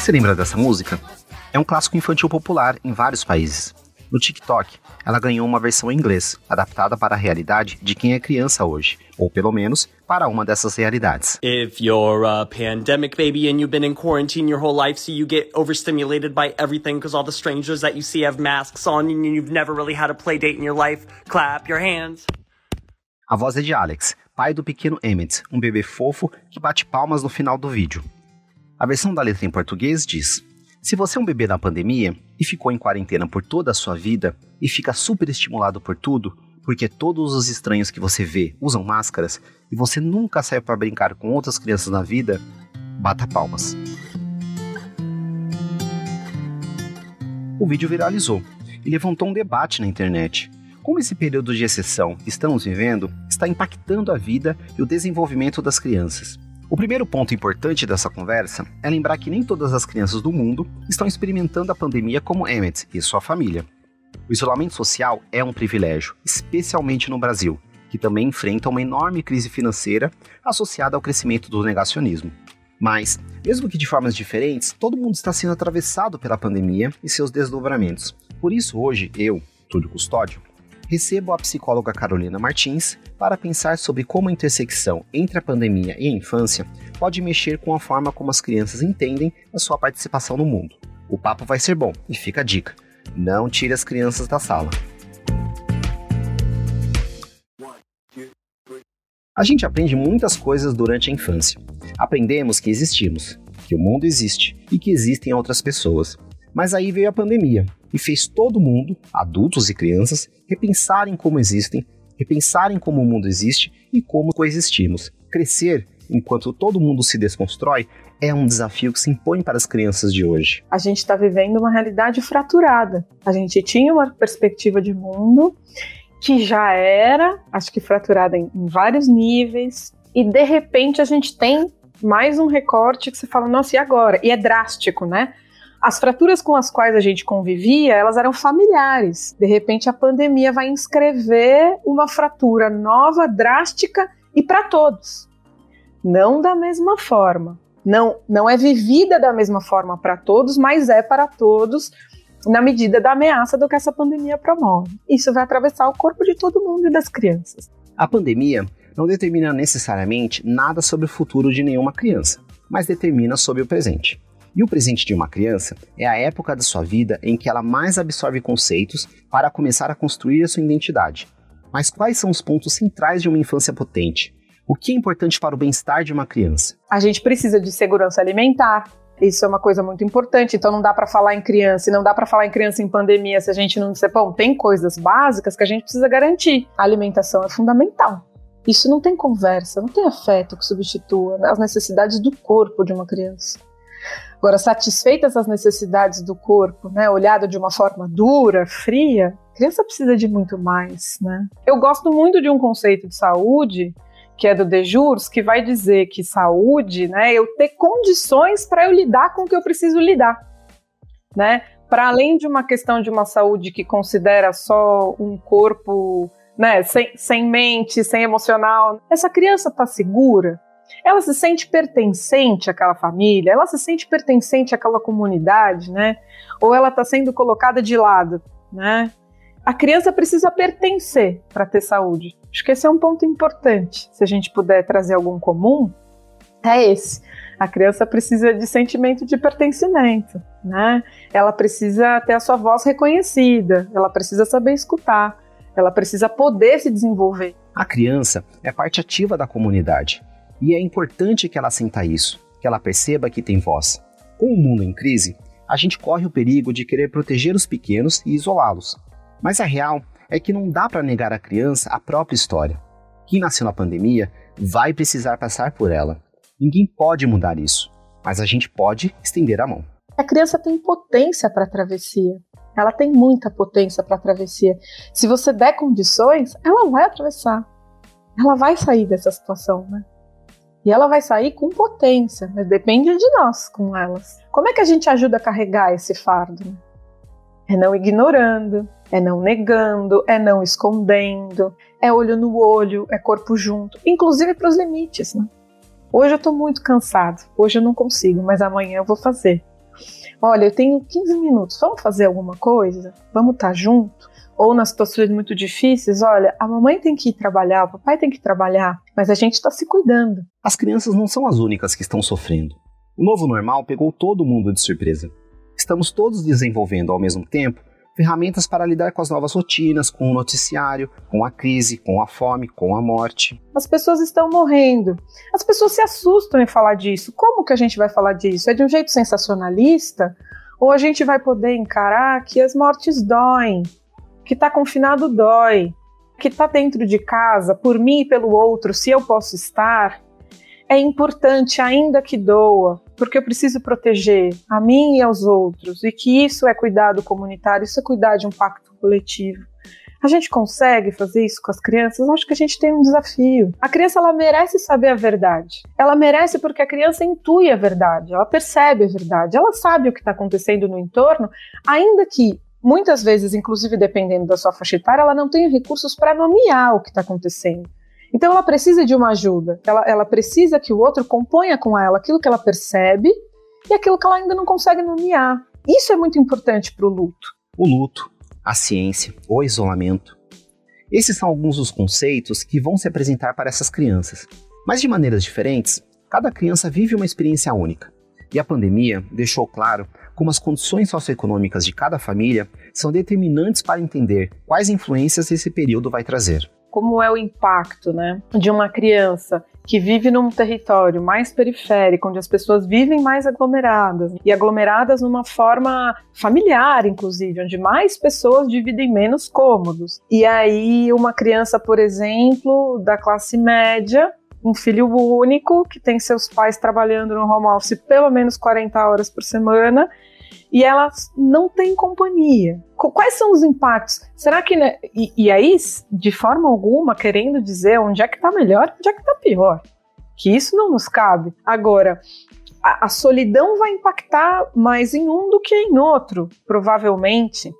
Você Você se lembra dessa música? É um clássico infantil popular em vários países. No TikTok, ela ganhou uma versão em inglês, adaptada para a realidade de quem é criança hoje, ou pelo menos para uma dessas realidades. If you're a pandemic baby and you've been in quarantine your whole life, so you get overstimulated by everything because all the strangers that you see have masks on and you've never really had a play date in your life, clap your hands. A voz é de Alex, pai do pequeno Emmett, um bebê fofo que bate palmas no final do vídeo. A versão da letra em português diz: Se você é um bebê na pandemia e ficou em quarentena por toda a sua vida e fica super estimulado por tudo, porque todos os estranhos que você vê usam máscaras e você nunca saiu para brincar com outras crianças na vida, bata palmas. O vídeo viralizou e levantou um debate na internet. Como esse período de exceção que estamos vivendo está impactando a vida e o desenvolvimento das crianças? O primeiro ponto importante dessa conversa é lembrar que nem todas as crianças do mundo estão experimentando a pandemia como Emmett e sua família. O isolamento social é um privilégio, especialmente no Brasil, que também enfrenta uma enorme crise financeira associada ao crescimento do negacionismo. Mas, mesmo que de formas diferentes, todo mundo está sendo atravessado pela pandemia e seus desdobramentos. Por isso, hoje, eu, Túlio Custódio, recebo a psicóloga Carolina Martins para pensar sobre como a intersecção entre a pandemia e a infância pode mexer com a forma como as crianças entendem a sua participação no mundo. O papo vai ser bom e fica a dica: não tire as crianças da sala. A gente aprende muitas coisas durante a infância. Aprendemos que existimos, que o mundo existe e que existem outras pessoas. Mas aí veio a pandemia e fez todo mundo, adultos e crianças, repensarem como existem, repensarem como o mundo existe e como coexistimos. Crescer enquanto todo mundo se desconstrói é um desafio que se impõe para as crianças de hoje. a gente está vivendo uma realidade fraturada. A gente tinha uma perspectiva de mundo que já era, acho que fraturada em, em vários níveis, e de repente a gente tem mais um recorte que você fala, nossa, e agora? E é drástico, né? As fraturas com as quais a gente convivia, elas eram familiares. De repente a pandemia vai inscrever uma fratura nova, drástica e para todos. Não da mesma forma. Não, não é vivida da mesma forma para todos, mas é para todos na medida da ameaça do que essa pandemia promove. Isso vai atravessar o corpo de todo mundo e das crianças. A pandemia não determina necessariamente nada sobre o futuro de nenhuma criança, mas determina sobre o presente. E o presente de uma criança é a época da sua vida em que ela mais absorve conceitos para começar a construir a sua identidade. Mas quais são os pontos centrais de uma infância potente? O que é importante para o bem-estar de uma criança? A gente precisa de segurança alimentar. Isso é uma coisa muito importante. Então não dá para falar em criança, e não dá para falar em criança em pandemia se a gente não disser, bom, tem coisas básicas que a gente precisa garantir. A alimentação é fundamental. Isso não tem conversa, não tem afeto que substitua as necessidades do corpo de uma criança. Agora, satisfeitas as necessidades do corpo, né, de uma forma dura, fria, a criança precisa de muito mais, né? Eu gosto muito de um conceito de saúde que é do Dejurs, que vai dizer que saúde, né, eu ter condições para eu lidar com o que eu preciso lidar, né? Para além de uma questão de uma saúde que considera só um corpo, né, sem, sem mente, sem emocional, essa criança está segura? Ela se sente pertencente àquela família? Ela se sente pertencente àquela comunidade, né? Ou ela está sendo colocada de lado, né? A criança precisa pertencer para ter saúde. Acho que esse é um ponto importante. Se a gente puder trazer algum comum, é esse. A criança precisa de sentimento de pertencimento, né? Ela precisa ter a sua voz reconhecida, ela precisa saber escutar, ela precisa poder se desenvolver. A criança é parte ativa da comunidade e é importante que ela sinta isso, que ela perceba que tem voz. Com o mundo em crise, a gente corre o perigo de querer proteger os pequenos e isolá-los. Mas a real é que não dá para negar à criança a própria história. Quem nasceu na pandemia vai precisar passar por ela. Ninguém pode mudar isso, mas a gente pode estender a mão. A criança tem potência para travessia. Ela tem muita potência para travessia. Se você der condições, ela vai atravessar. Ela vai sair dessa situação, né? E ela vai sair com potência, mas depende de nós com elas. Como é que a gente ajuda a carregar esse fardo? É não ignorando, é não negando, é não escondendo, é olho no olho, é corpo junto, inclusive para os limites. Né? Hoje eu estou muito cansado, hoje eu não consigo, mas amanhã eu vou fazer. Olha, eu tenho 15 minutos, vamos fazer alguma coisa? Vamos estar tá junto? Ou nas situações muito difíceis, olha, a mamãe tem que ir trabalhar, o papai tem que trabalhar, mas a gente está se cuidando. As crianças não são as únicas que estão sofrendo. O novo normal pegou todo mundo de surpresa. Estamos todos desenvolvendo ao mesmo tempo ferramentas para lidar com as novas rotinas, com o noticiário, com a crise, com a fome, com a morte. As pessoas estão morrendo. As pessoas se assustam em falar disso. Como que a gente vai falar disso? É de um jeito sensacionalista? Ou a gente vai poder encarar que as mortes doem, que está confinado dói, que está dentro de casa, por mim e pelo outro, se eu posso estar, é importante, ainda que doa, porque eu preciso proteger a mim e aos outros, e que isso é cuidado comunitário, isso é cuidar de um pacto coletivo. A gente consegue fazer isso com as crianças? Acho que a gente tem um desafio. A criança ela merece saber a verdade. Ela merece porque a criança intui a verdade, ela percebe a verdade, ela sabe o que está acontecendo no entorno, ainda que muitas vezes, inclusive dependendo da sua faixa etária, ela não tem recursos para nomear o que está acontecendo. Então ela precisa de uma ajuda, ela, ela precisa que o outro componha com ela aquilo que ela percebe e aquilo que ela ainda não consegue nomear. Isso é muito importante para o luto. O luto, a ciência, o isolamento. Esses são alguns dos conceitos que vão se apresentar para essas crianças. Mas de maneiras diferentes, cada criança vive uma experiência única. E a pandemia deixou claro como as condições socioeconômicas de cada família são determinantes para entender quais influências esse período vai trazer. Como é o impacto né, de uma criança que vive num território mais periférico, onde as pessoas vivem mais aglomeradas, e aglomeradas numa forma familiar, inclusive, onde mais pessoas dividem menos cômodos. E aí, uma criança, por exemplo, da classe média, um filho único, que tem seus pais trabalhando no home office pelo menos 40 horas por semana, e elas não têm companhia. Quais são os impactos? Será que. Né, e, e, aí, de forma alguma, querendo dizer onde é que está melhor onde é que está pior. Que isso não nos cabe. Agora, a, a solidão vai impactar mais em um do que em outro, provavelmente.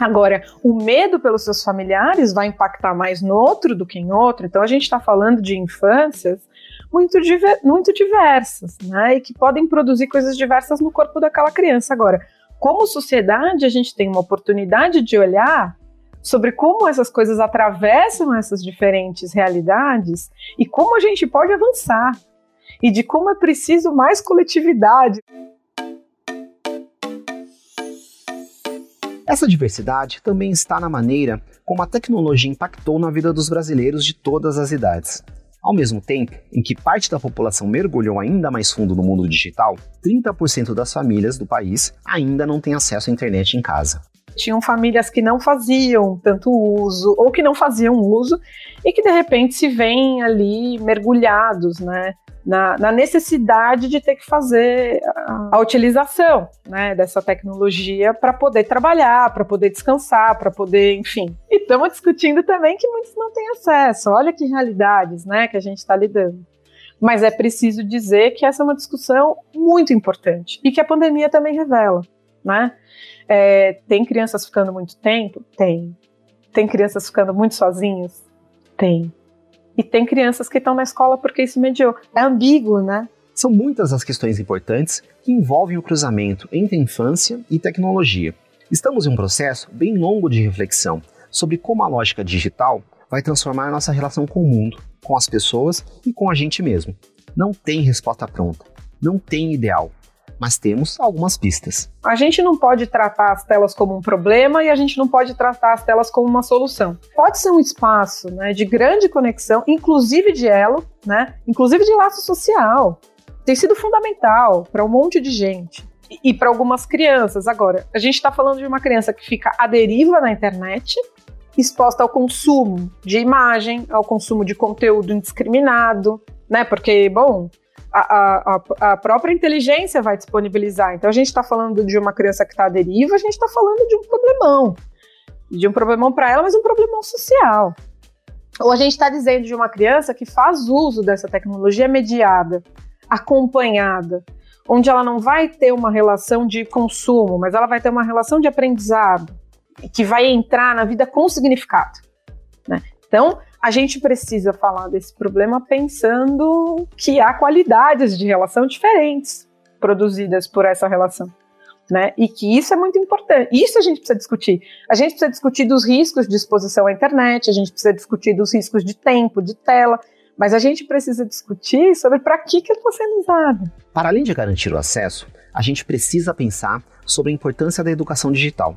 Agora, o medo pelos seus familiares vai impactar mais no outro do que em outro. Então, a gente está falando de infâncias muito, diver, muito diversas, né? E que podem produzir coisas diversas no corpo daquela criança. Agora, como sociedade, a gente tem uma oportunidade de olhar sobre como essas coisas atravessam essas diferentes realidades e como a gente pode avançar e de como é preciso mais coletividade. Essa diversidade também está na maneira como a tecnologia impactou na vida dos brasileiros de todas as idades. Ao mesmo tempo em que parte da população mergulhou ainda mais fundo no mundo digital, 30% das famílias do país ainda não têm acesso à internet em casa. Tinham famílias que não faziam tanto uso ou que não faziam uso e que de repente se veem ali mergulhados, né? Na, na, necessidade de ter que fazer a, a utilização né, dessa tecnologia para poder trabalhar, para poder descansar, para poder, enfim. E estamos discutindo também que muitos não têm acesso. Olha que realidades né, que a gente está lidando. Mas é preciso dizer que essa é uma discussão muito importante e que a pandemia também revela. Né? É, tem crianças ficando muito tempo? Tem. Tem crianças ficando muito sozinhas? Tem. E tem crianças que estão na escola porque isso mediou. É ambíguo, né? São muitas as questões importantes que envolvem o cruzamento entre infância e tecnologia. Estamos em um processo bem longo de reflexão sobre como a lógica digital vai transformar nossa relação com o mundo, com as pessoas e com a gente mesmo. Não tem resposta pronta, não tem ideal, mas temos algumas pistas. A gente não pode tratar as telas como um problema e a gente não pode tratar as telas como uma solução. Pode ser um espaço né, de grande conexão, inclusive de elo, né, inclusive de laço social. Tem sido fundamental para um monte de gente. e para algumas crianças. Agora, a gente está falando de uma criança que fica à deriva na internet, exposta ao consumo de imagem, ao consumo de conteúdo indiscriminado, né? Porque, bom, a, a, a própria inteligência vai disponibilizar. Então, a gente está falando de uma criança que está à deriva, a gente está falando de um problemão. De um problemão para ela, mas um problemão social. Ou a gente está dizendo de uma criança que faz uso dessa tecnologia mediada, acompanhada, onde ela não vai ter uma relação de consumo, mas ela vai ter uma relação de aprendizado, que vai entrar na vida com significado. Né? Então, a gente precisa falar desse problema pensando que há qualidades de relação diferentes produzidas por essa relação. Né? E que isso é muito importante. Isso a gente precisa discutir. A gente precisa discutir dos riscos de exposição à internet, a gente precisa discutir dos riscos de tempo, de tela, mas a gente precisa discutir sobre para que, ela está sendo usada. Para além de garantir o acesso, a gente precisa pensar sobre a importância da educação digital.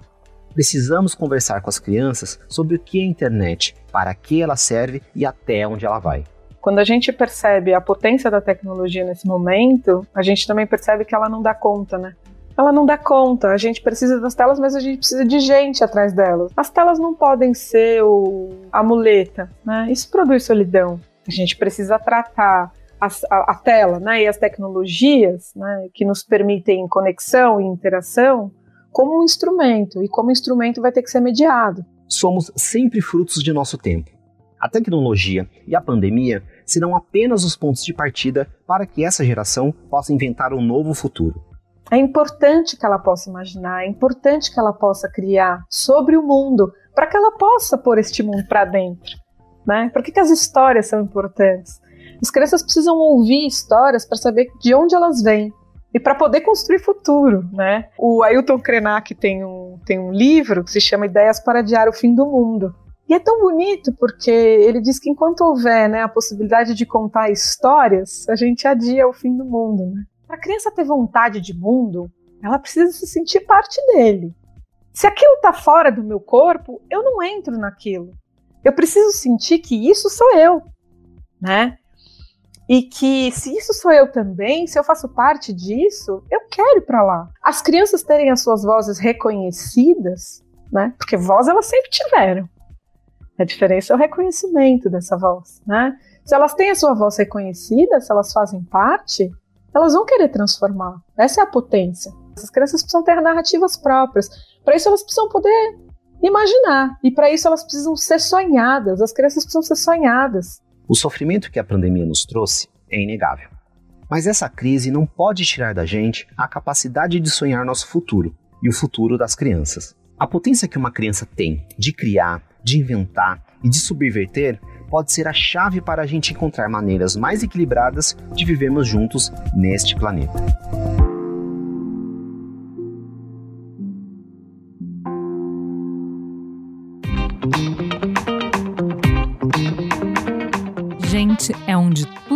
Precisamos conversar com as crianças sobre o que é a internet, para que ela serve e até onde ela vai. Quando a gente percebe a potência da tecnologia nesse momento, a gente também percebe que ela não dá conta, né? Ela não dá conta. A gente precisa das telas, mas a gente precisa de gente atrás delas. As telas não podem ser o, a muleta, né? Isso produz solidão. A gente precisa tratar a, a, a tela né, e as tecnologias né, que nos permitem conexão e interação como um instrumento, e como instrumento vai ter que ser mediado. Somos sempre frutos de nosso tempo. A tecnologia e a pandemia serão apenas os pontos de partida para que essa geração possa inventar um novo futuro. É importante que ela possa imaginar, é importante que ela possa criar sobre o mundo, para que ela possa pôr este mundo para dentro. Né? Por que, que as histórias são importantes? As crianças precisam ouvir histórias para saber de onde elas vêm, e para poder construir futuro, né? O Ailton Krenak tem um, tem um livro que se chama Ideias para Adiar o Fim do Mundo. E é tão bonito porque ele diz que enquanto houver né, a possibilidade de contar histórias, a gente adia o fim do mundo. Né? Para a criança ter vontade de mundo, ela precisa se sentir parte dele. Se aquilo está fora do meu corpo, eu não entro naquilo. Eu preciso sentir que isso sou eu, né? E que se isso sou eu também, se eu faço parte disso, eu quero ir para lá. As crianças terem as suas vozes reconhecidas, né? Porque voz elas sempre tiveram. A diferença é o reconhecimento dessa voz, né? Se elas têm a sua voz reconhecida, se elas fazem parte, elas vão querer transformar. Essa é a potência. As crianças precisam ter narrativas próprias. Para isso elas precisam poder imaginar. E para isso elas precisam ser sonhadas. As crianças precisam ser sonhadas. O sofrimento que a pandemia nos trouxe é inegável. Mas essa crise não pode tirar da gente a capacidade de sonhar nosso futuro e o futuro das crianças. A potência que uma criança tem de criar, de inventar e de subverter pode ser a chave para a gente encontrar maneiras mais equilibradas de vivermos juntos neste planeta.